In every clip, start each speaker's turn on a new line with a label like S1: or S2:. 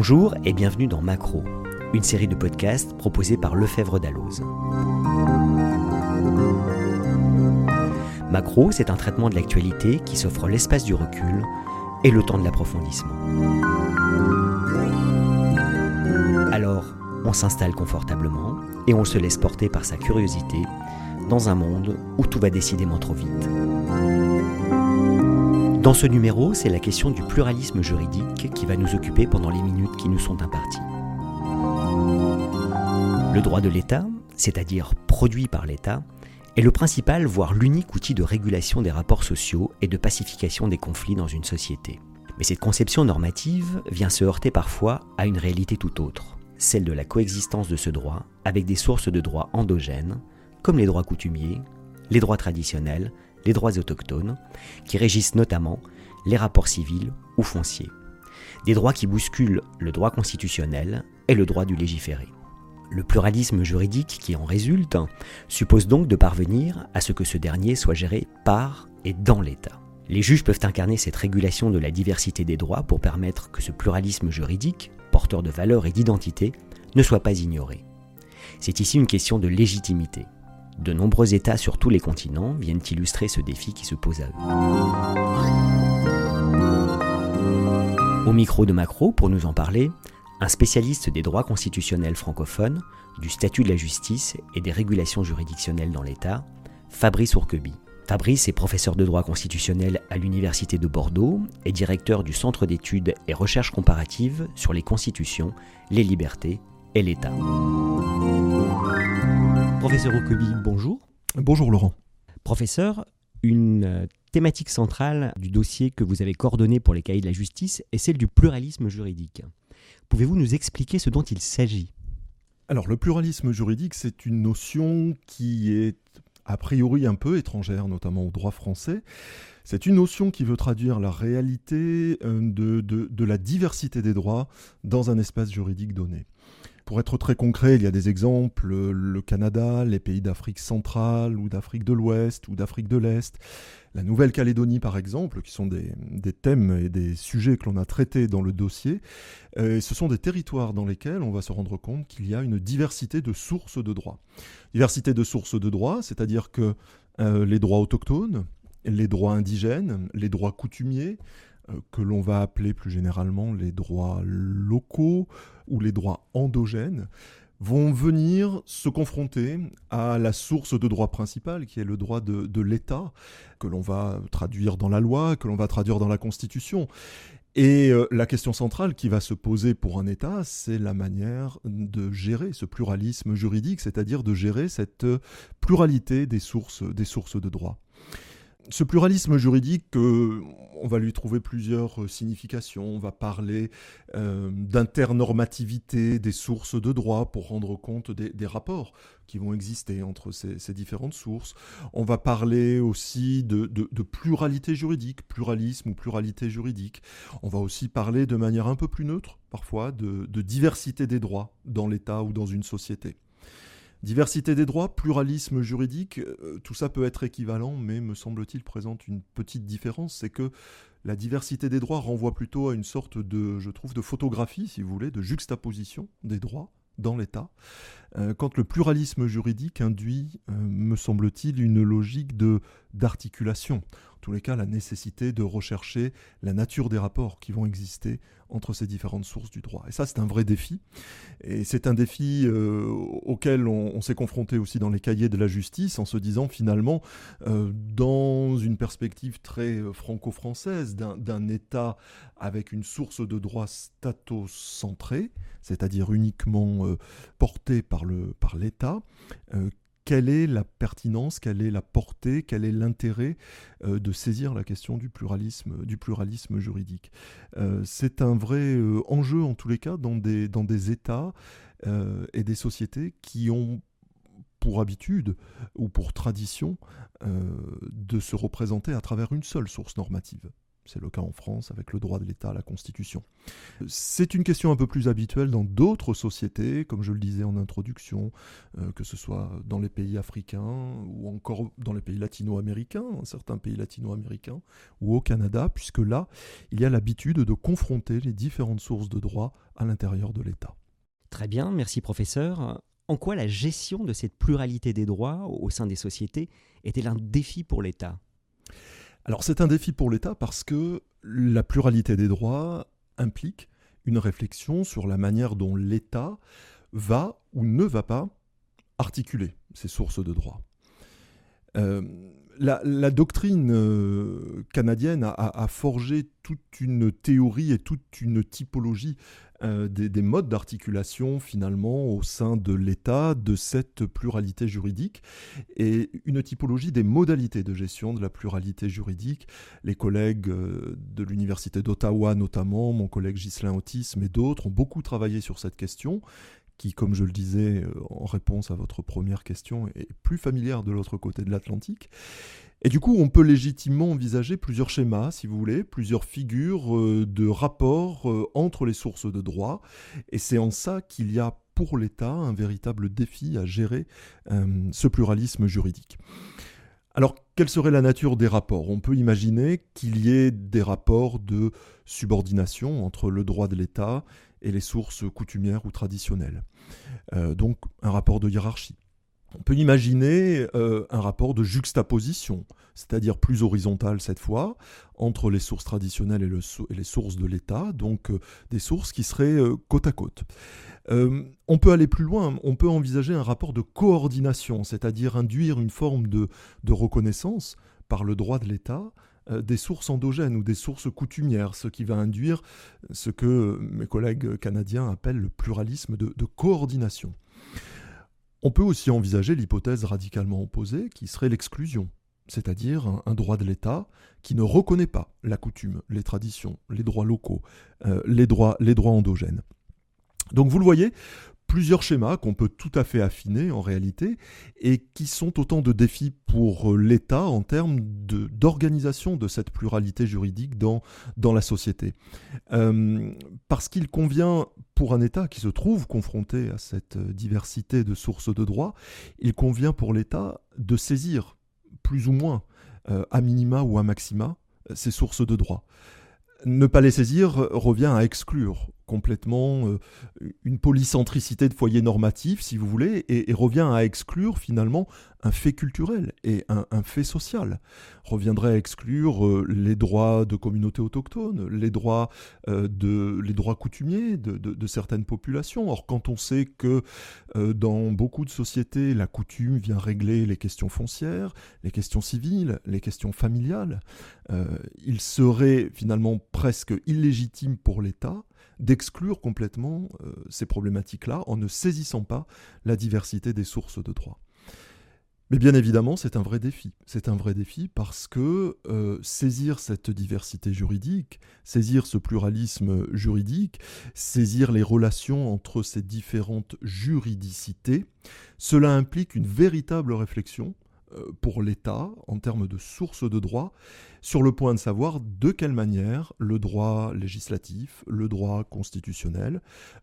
S1: Bonjour et bienvenue dans Macro, une série de podcasts proposée par Lefebvre Dalloz. Macro, c'est un traitement de l'actualité qui s'offre l'espace du recul et le temps de l'approfondissement. Alors, on s'installe confortablement et on se laisse porter par sa curiosité dans un monde où tout va décidément trop vite. Dans ce numéro, c'est la question du pluralisme juridique qui va nous occuper pendant les minutes qui nous sont imparties. Le droit de l'État, c'est-à-dire produit par l'État, est le principal, voire l'unique outil de régulation des rapports sociaux et de pacification des conflits dans une société. Mais cette conception normative vient se heurter parfois à une réalité tout autre, celle de la coexistence de ce droit avec des sources de droits endogènes, comme les droits coutumiers, les droits traditionnels, les droits autochtones, qui régissent notamment les rapports civils ou fonciers. Des droits qui bousculent le droit constitutionnel et le droit du légiférer. Le pluralisme juridique qui en résulte suppose donc de parvenir à ce que ce dernier soit géré par et dans l'État. Les juges peuvent incarner cette régulation de la diversité des droits pour permettre que ce pluralisme juridique, porteur de valeurs et d'identité, ne soit pas ignoré. C'est ici une question de légitimité. De nombreux États sur tous les continents viennent illustrer ce défi qui se pose à eux. Au micro de Macro, pour nous en parler, un spécialiste des droits constitutionnels francophones, du statut de la justice et des régulations juridictionnelles dans l'État, Fabrice Ourqueby. Fabrice est professeur de droit constitutionnel à l'Université de Bordeaux et directeur du Centre d'études et recherches comparatives sur les constitutions, les libertés et l'État. Professeur Ourqueby, bonjour.
S2: Bonjour Laurent.
S1: Professeur, une euh, thématique centrale du dossier que vous avez coordonné pour les cahiers de la justice est celle du pluralisme juridique. Pouvez-vous nous expliquer ce dont il s'agit?
S2: Alors le pluralisme juridique, c'est une notion qui est a priori un peu étrangère, notamment au droit français. C'est une notion qui veut traduire la réalité euh, de, de la diversité des droits dans un espace juridique donné. Pour être très concret, il y a des exemples, le Canada, les pays d'Afrique centrale ou d'Afrique de l'Ouest ou d'Afrique de l'Est, la Nouvelle-Calédonie par exemple, qui sont des, thèmes et des sujets que l'on a traités dans le dossier. Euh, ce sont des territoires dans lesquels on va se rendre compte qu'il y a une diversité de sources de droit. Diversité de sources de droit, c'est-à-dire que euh, les droits autochtones, les droits indigènes, les droits coutumiers, que l'on va appeler plus généralement les droits locaux ou les droits endogènes, vont venir se confronter à la source de droit principal, qui est le droit de, l'État, que l'on va traduire dans la loi, que l'on va traduire dans la Constitution. Et euh, la question centrale qui va se poser pour un État, c'est la manière de gérer ce pluralisme juridique, c'est-à-dire de gérer cette pluralité des sources, des sources de droit ce pluralisme juridique, on va lui trouver plusieurs euh, significations. On va parler euh, d'internormativité des sources de droit pour rendre compte des, rapports qui vont exister entre ces, différentes sources. On va parler aussi de, pluralité juridique, pluralisme ou pluralité juridique. On va aussi parler de manière un peu plus neutre, parfois, de diversité des droits dans l'État ou dans une société. Diversité des droits, pluralisme juridique, euh, tout ça peut être équivalent, mais me semble-t-il présente une petite différence, c'est que la diversité des droits renvoie plutôt à une sorte de, je trouve, de photographie, si vous voulez, de juxtaposition des droits dans l'État, euh, quand le pluralisme juridique induit, euh, me semble-t-il, une logique d'articulation. Tous les cas, la nécessité de rechercher la nature des rapports qui vont exister entre ces différentes sources du droit. Et ça, c'est un vrai défi. Et c'est un défi euh, auquel on, s'est confronté aussi dans les cahiers de la justice, en se disant finalement, dans une perspective très franco-française, d'un État avec une source de droit stato-centrée, c'est-à-dire uniquement portée par par l'État, euh, quelle est la pertinence, quelle est la portée, quel est l'intérêt euh, de saisir la question du pluralisme, juridique. Euh, c'est un vrai enjeu en tous les cas dans des États et des sociétés qui ont pour habitude ou pour tradition de se représenter à travers une seule source normative C'est le cas en France avec le droit de l'État, la Constitution. C'est une question un peu plus habituelle dans d'autres sociétés, comme je le disais en introduction, euh, que ce soit dans les pays africains ou encore dans les pays latino-américains, certains pays latino-américains, ou au Canada, puisque là, il y a l'habitude de confronter les différentes sources de droit à l'intérieur de l'État.
S1: Très bien, merci professeur. En quoi la gestion de cette pluralité des droits au sein des sociétés est-elle un défi pour l'État?
S2: Alors c'est un défi pour l'État parce que la pluralité des droits implique une réflexion sur la manière dont l'État va ou ne va pas articuler ces sources de droits. Euh, la, doctrine euh, canadienne a, forgé toute une théorie et toute une typologie euh, des, modes d'articulation finalement au sein de l'État de cette pluralité juridique et une typologie des modalités de gestion de la pluralité juridique. Les collègues euh, de l'Université d'Ottawa notamment, mon collègue Ghislain Otis, mais d'autres ont beaucoup travaillé sur cette question qui, comme je le disais euh, en réponse à votre première question, est plus familière de l'autre côté de l'Atlantique. Et du coup, on peut légitimement envisager plusieurs schémas, si vous voulez, plusieurs figures euh, de rapports euh, entre les sources de droit. Et c'est en ça qu'il y a pour l'État un véritable défi à gérer ce pluralisme juridique. Alors, quelle serait la nature des rapports? On peut imaginer qu'il y ait des rapports de subordination entre le droit de l'État et les sources coutumières ou traditionnelles. Euh, donc un rapport de hiérarchie. On peut imaginer euh, un rapport de juxtaposition, c'est-à-dire plus horizontal cette fois, entre les sources traditionnelles et, les sources de l'État, donc euh, des sources qui seraient côte à côte. on peut aller plus loin, on peut envisager un rapport de coordination, c'est-à-dire induire une forme de reconnaissance par le droit de l'État des sources endogènes ou des sources coutumières, ce qui va induire ce que mes collègues canadiens appellent le pluralisme de, coordination. On peut aussi envisager l'hypothèse radicalement opposée qui serait l'exclusion, c'est-à-dire un, droit de l'État qui ne reconnaît pas la coutume, les traditions, les droits locaux, euh, les droits endogènes. Donc vous le voyez, plusieurs schémas qu'on peut tout à fait affiner en réalité et qui sont autant de défis pour euh, l'État en termes d'organisation de, cette pluralité juridique dans, la société. Euh, parce qu'il convient pour un État qui se trouve confronté à cette euh, diversité de sources de droit, il convient pour l'État de saisir plus ou moins, à minima ou à maxima, ces sources de droit. Ne pas les saisir revient à exclure complètement euh, une polycentricité de foyer normatif, si vous voulez, et, revient à exclure finalement un fait culturel et un, fait social. Reviendrait à exclure euh, les droits de communautés autochtones, les droits, euh, de, les droits coutumiers de, certaines populations. Or, quand on sait que dans beaucoup de sociétés, la coutume vient régler les questions foncières, les questions civiles, les questions familiales, il serait finalement presque illégitime pour l'État d'exclure complètement euh, ces problématiques-là en ne saisissant pas la diversité des sources de droit. Mais bien évidemment, c'est un vrai défi. C'est un vrai défi parce que euh, saisir cette diversité juridique, saisir ce pluralisme juridique, saisir les relations entre ces différentes juridicités, cela implique une véritable réflexion pour l'État en termes de sources de droit sur le point de savoir de quelle manière le droit législatif, le droit constitutionnel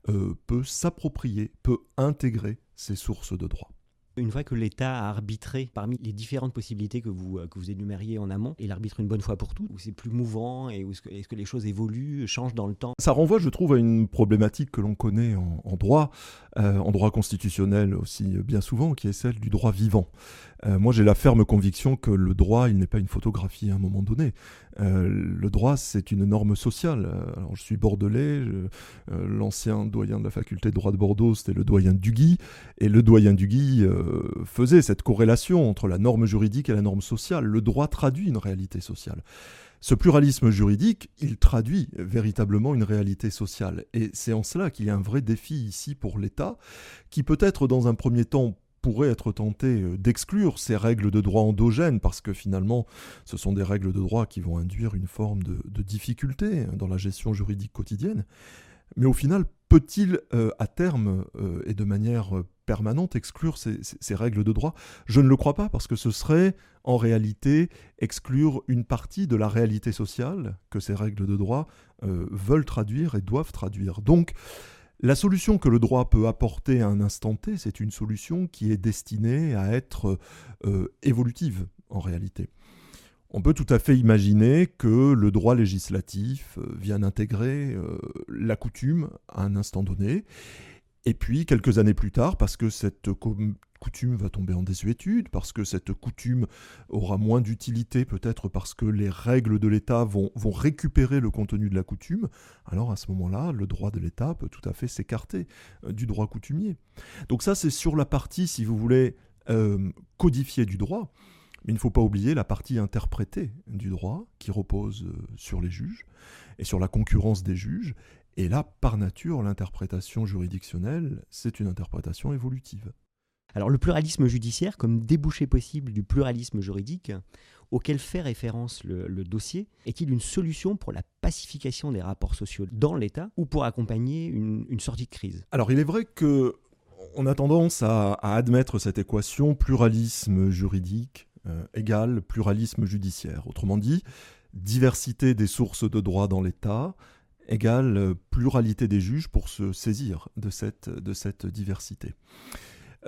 S2: euh, peut s'approprier, peut intégrer ces sources de droit.
S1: Une fois que l'État a arbitré parmi les différentes possibilités que vous, euh, que vous énumériez en amont, il arbitre une bonne fois pour toutes, ou c'est plus mouvant, et est-ce que, les choses évoluent, changent dans le temps?
S2: Ça renvoie, je trouve, à une problématique que l'on connaît en, droit, euh, en droit constitutionnel aussi bien souvent, qui est celle du droit vivant. Euh, moi, j'ai la ferme conviction que le droit, il n'est pas une photographie à un moment donné. le droit, c'est une norme sociale. Alors, je suis bordelais, l'ancien doyen de la faculté de droit de Bordeaux, c'était le doyen Duguy, et le doyen Duguy faisait cette corrélation entre la norme juridique et la norme sociale. Le droit traduit une réalité sociale. Ce pluralisme juridique, il traduit véritablement une réalité sociale. Et c'est en cela qu'il y a un vrai défi ici pour l'État, qui peut-être dans un premier temps pourrait être tenté euh, d'exclure ces règles de droit endogènes, parce que finalement, ce sont des règles de droit qui vont induire une forme de, difficulté dans la gestion juridique quotidienne. Mais au final, peut-il, euh, à terme, euh, et de manière permanente exclure ces, règles de droit Je ne le crois pas parce que ce serait en réalité exclure une partie de la réalité sociale que ces règles de droit euh, veulent traduire et doivent traduire. Donc la solution que le droit peut apporter à un instant T, c'est une solution qui est destinée à être euh, évolutive en réalité. On peut tout à fait imaginer que le droit législatif euh, vienne intégrer la coutume à un instant donné et puis, quelques années plus tard, parce que cette coutume va tomber en désuétude, parce que cette coutume aura moins d'utilité, peut-être parce que les règles de l'État vont, récupérer le contenu de la coutume, alors à ce moment-là, le droit de l'État peut tout à fait s'écarter euh, du droit coutumier. Donc ça, c'est sur la partie, si vous voulez, euh, codifiée du droit. Mais il ne faut pas oublier la partie interprétée du droit, qui repose euh, sur les juges et sur la concurrence des juges, et là, par nature, l'interprétation juridictionnelle, c'est une interprétation évolutive.
S1: Alors le pluralisme judiciaire comme débouché possible du pluralisme juridique auquel fait référence le, dossier est-il une solution pour la pacification des rapports sociaux dans l'État ou pour accompagner une, sortie de crise?
S2: Alors il est vrai que on a tendance à, admettre cette équation pluralisme juridique euh, égale pluralisme judiciaire. Autrement dit, diversité des sources de droit dans l'État égale euh, pluralité des juges pour se saisir de cette, de cette diversité.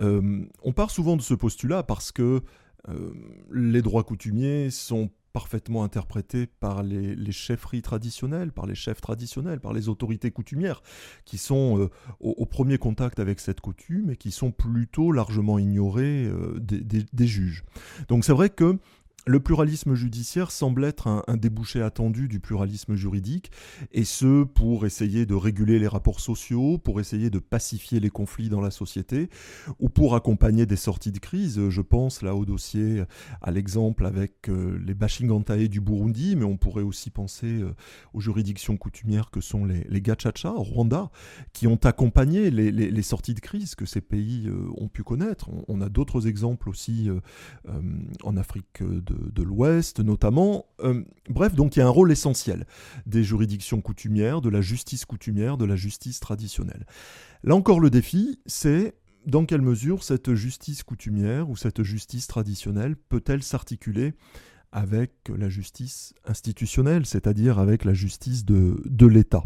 S2: Euh, on part souvent de ce postulat parce que euh, les droits coutumiers sont parfaitement interprétés par les, chefferies traditionnelles, par les chefs traditionnels, par les autorités coutumières, qui sont au, premier contact avec cette coutume et qui sont plutôt largement ignorés des, des, juges. Donc c'est vrai que le pluralisme judiciaire semble être un, débouché attendu du pluralisme juridique, et ce pour essayer de réguler les rapports sociaux, pour essayer de pacifier les conflits dans la société, ou pour accompagner des sorties de crise. Je pense là au dossier, à l'exemple avec euh, les Bashingantae du Burundi, mais on pourrait aussi penser euh, aux juridictions coutumières que sont les, les Gachacha, au Rwanda, qui ont accompagné les, sorties de crise que ces pays euh, ont pu connaître. On, a d'autres exemples aussi en Afrique de de, l'Ouest notamment. Euh, bref, donc il y a un rôle essentiel des juridictions coutumières, de la justice coutumière, de la justice traditionnelle. Là encore, le défi, c'est dans quelle mesure cette justice coutumière ou cette justice traditionnelle peut-elle s'articuler avec la justice institutionnelle, c'est-à-dire avec la justice de, l'État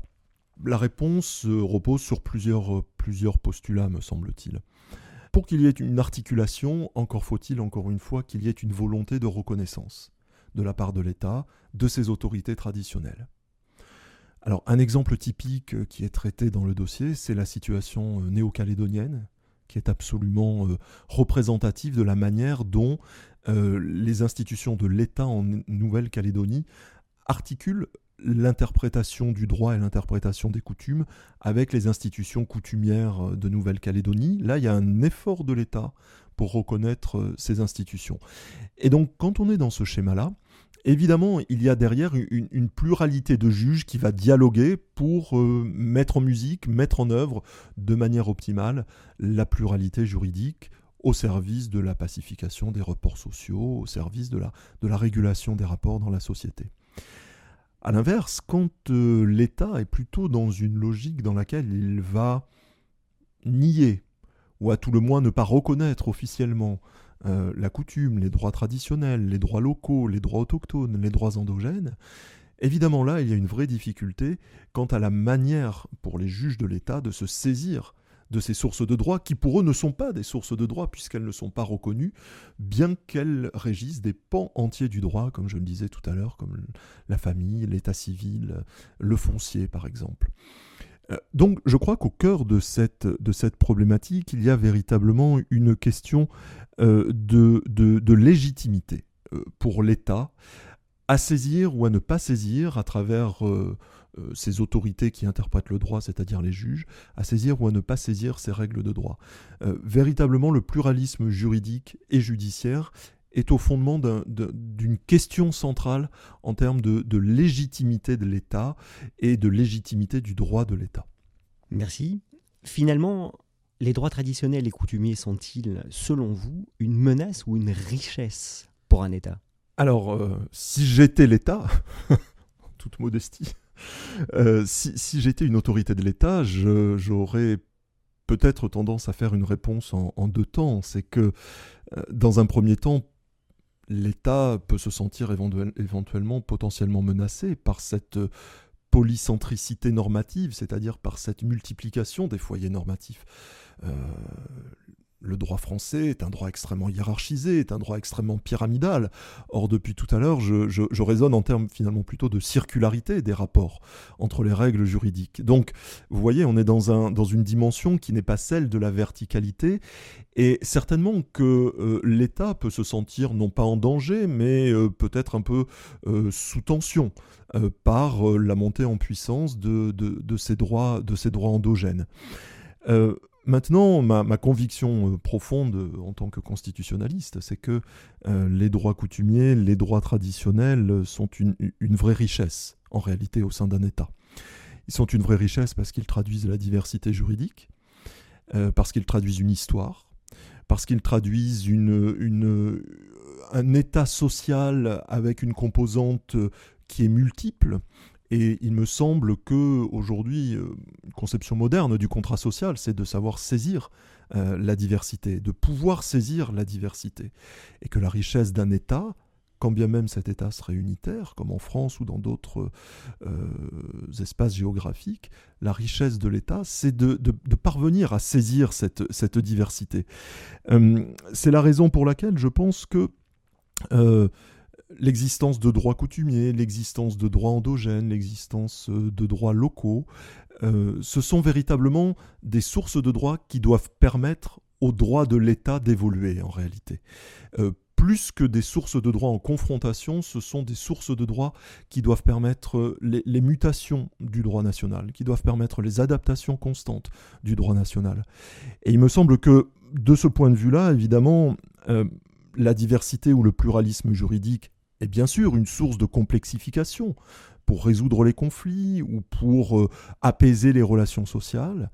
S2: La réponse repose sur plusieurs postulats, me semble-t-il. Pour qu'il y ait une articulation, encore faut-il, encore une fois, qu'il y ait une volonté de reconnaissance de la part de l'État, de ses autorités traditionnelles. Alors un exemple typique euh, qui est traité dans le dossier, c'est la situation euh, néo-calédonienne, qui est absolument euh, représentative de la manière dont les institutions de l'État en Nouvelle-Calédonie articulent l'interprétation du droit et l'interprétation des coutumes avec les institutions coutumières euh, de Nouvelle-Calédonie. Là, il y a un effort de l'État pour reconnaître euh, ces institutions. Et donc, quand on est dans ce schéma-là, évidemment, il y a derrière une, pluralité de juges qui va dialoguer pour euh, mettre en musique, mettre en œuvre de manière optimale la pluralité juridique au service de la pacification des rapports sociaux, au service de la régulation des rapports dans la société. A l'inverse, quand euh, l'État est plutôt dans une logique dans laquelle il va nier, ou à tout le moins ne pas reconnaître officiellement euh, la coutume, les droits traditionnels, les droits locaux, les droits autochtones, les droits endogènes, évidemment là, il y a une vraie difficulté quant à la manière pour les juges de l'État de se saisir de ces sources de droit qui pour eux ne sont pas des sources de droit puisqu'elles ne sont pas reconnues, bien qu'elles régissent des pans entiers du droit, comme je le disais tout à l'heure, comme la famille, l'état civil, le foncier par exemple. Euh, donc je crois qu'au cœur de cette, problématique, il y a véritablement une question euh, de, légitimité euh, pour l'État à saisir ou à ne pas saisir à travers ces autorités qui interprètent le droit, c'est-à-dire les juges, à saisir ou à ne pas saisir ces règles de droit. Euh, véritablement, le pluralisme juridique et judiciaire est au fondement d'une question centrale en termes de, légitimité de l'État et de légitimité du droit de l'État.
S1: Merci. Finalement, les droits traditionnels et coutumiers sont-ils, selon vous, une menace ou une richesse pour un État?
S2: Alors, euh, si j'étais l'État, en toute modestie, euh, si, j'étais une autorité de l'État, j'aurais peut-être tendance à faire une réponse en, deux temps. C'est que, euh, dans un premier temps, l'État peut se sentir éventuellement potentiellement menacé par cette polycentricité normative, c'est-à-dire par cette multiplication des foyers normatifs. Euh, le droit français est un droit extrêmement hiérarchisé, est un droit extrêmement pyramidal. Or, depuis tout à l'heure, je, raisonne en termes finalement plutôt de circularité des rapports entre les règles juridiques. Donc, vous voyez, on est dans, un, dans une dimension qui n'est pas celle de la verticalité, et certainement que euh, l'État peut se sentir non pas en danger, mais euh, peut-être un peu euh, sous tension par la montée en puissance de, de ces droits endogènes. Maintenant, ma, conviction euh, profonde euh, en tant que constitutionnaliste, c'est que euh, les droits coutumiers, les droits traditionnels sont une, vraie richesse, en réalité, au sein d'un État. Ils sont une vraie richesse parce qu'ils traduisent la diversité juridique, parce qu'ils traduisent une histoire, parce qu'ils traduisent un état social avec une composante qui est multiple, et il me semble que aujourd'hui, euh, une conception moderne du contrat social, c'est de savoir saisir euh, la diversité, de pouvoir saisir la diversité, et que la richesse d'un État, quand bien même cet État serait unitaire, comme en France ou dans d'autres euh, espaces géographiques, la richesse de l'État, c'est de, parvenir à saisir cette diversité. c'est la raison pour laquelle je pense que l'existence de droits coutumiers, l'existence de droits endogènes, l'existence euh, de droits locaux, euh, ce sont véritablement des sources de droits qui doivent permettre aux droits de l'État d'évoluer en réalité. Euh, plus que des sources de droits en confrontation, ce sont des sources de droits qui doivent permettre les, mutations du droit national, qui doivent permettre les adaptations constantes du droit national. Et il me semble que de ce point de vue-là, évidemment, la diversité ou le pluralisme juridique est bien sûr une source de complexification pour résoudre les conflits ou pour euh, apaiser les relations sociales.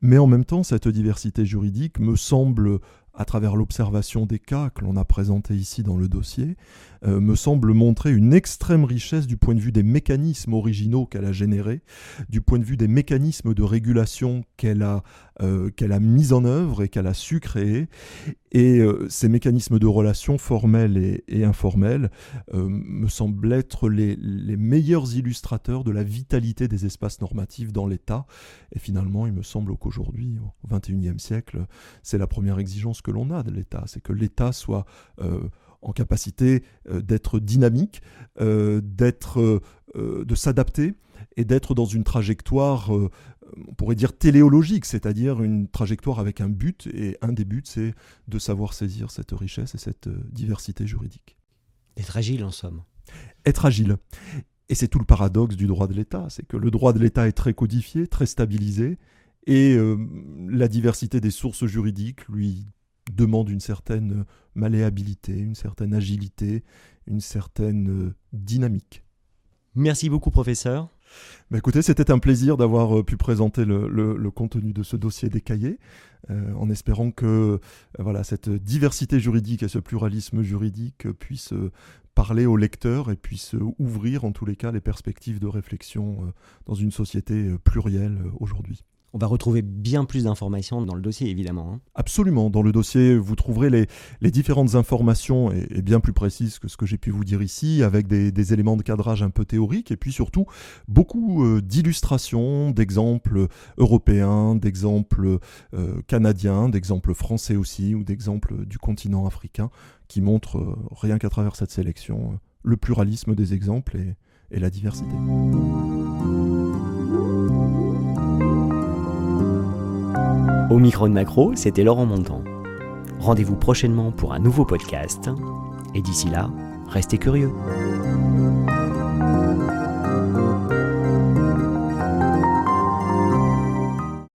S2: Mais en même temps, cette diversité juridique me semble à travers l'observation des cas que l'on a présentés ici dans le dossier, euh, me semble montrer une extrême richesse du point de vue des mécanismes originaux qu'elle a générés, du point de vue des mécanismes de régulation qu'elle a, euh, qu'elle a mis en œuvre et qu'elle a su créer. Et euh, ces mécanismes de relation formels et, et informels me semblent être les, les meilleurs illustrateurs de la vitalité des espaces normatifs dans l'État. Et finalement, il me semble qu'aujourd'hui, au XXIe siècle, c'est la première exigence que l'on a de l'État, c'est que l'État soit euh, en capacité euh, d'être dynamique, euh, d'être, de s'adapter et d'être dans une trajectoire, on pourrait dire téléologique, c'est-à-dire une trajectoire avec un but, et un des buts, c'est de savoir saisir cette richesse et cette diversité juridique.
S1: Être agile, en somme.
S2: Être agile. Et c'est tout le paradoxe du droit de l'État, c'est que le droit de l'État est très codifié, très stabilisé, et la diversité des sources juridiques lui demande une certaine malléabilité, une certaine agilité, une certaine euh, dynamique.
S1: Merci beaucoup, professeur.
S2: Bah écoutez, c'était un plaisir d'avoir euh, pu présenter le, contenu de ce dossier des cahiers, euh, en espérant que voilà, cette diversité juridique et ce pluralisme juridique puissent parler aux lecteurs et puissent ouvrir en tous les cas les perspectives de réflexion dans une société plurielle aujourd'hui.
S1: On va retrouver bien plus d'informations dans le dossier, évidemment. Hein.
S2: Absolument. Dans le dossier, vous trouverez les, différentes informations, et, bien plus précises que ce que j'ai pu vous dire ici, avec des, éléments de cadrage un peu théoriques, et puis surtout beaucoup euh, d'illustrations, d'exemples européens, d'exemples euh, canadiens, d'exemples français aussi, ou d'exemples du continent africain, qui montrent, euh, rien qu'à travers cette sélection, le pluralisme des exemples et la diversité.
S1: Au micro de Macro, c'était Laurent Montant. Rendez-vous prochainement pour un nouveau podcast. Et d'ici là, restez curieux.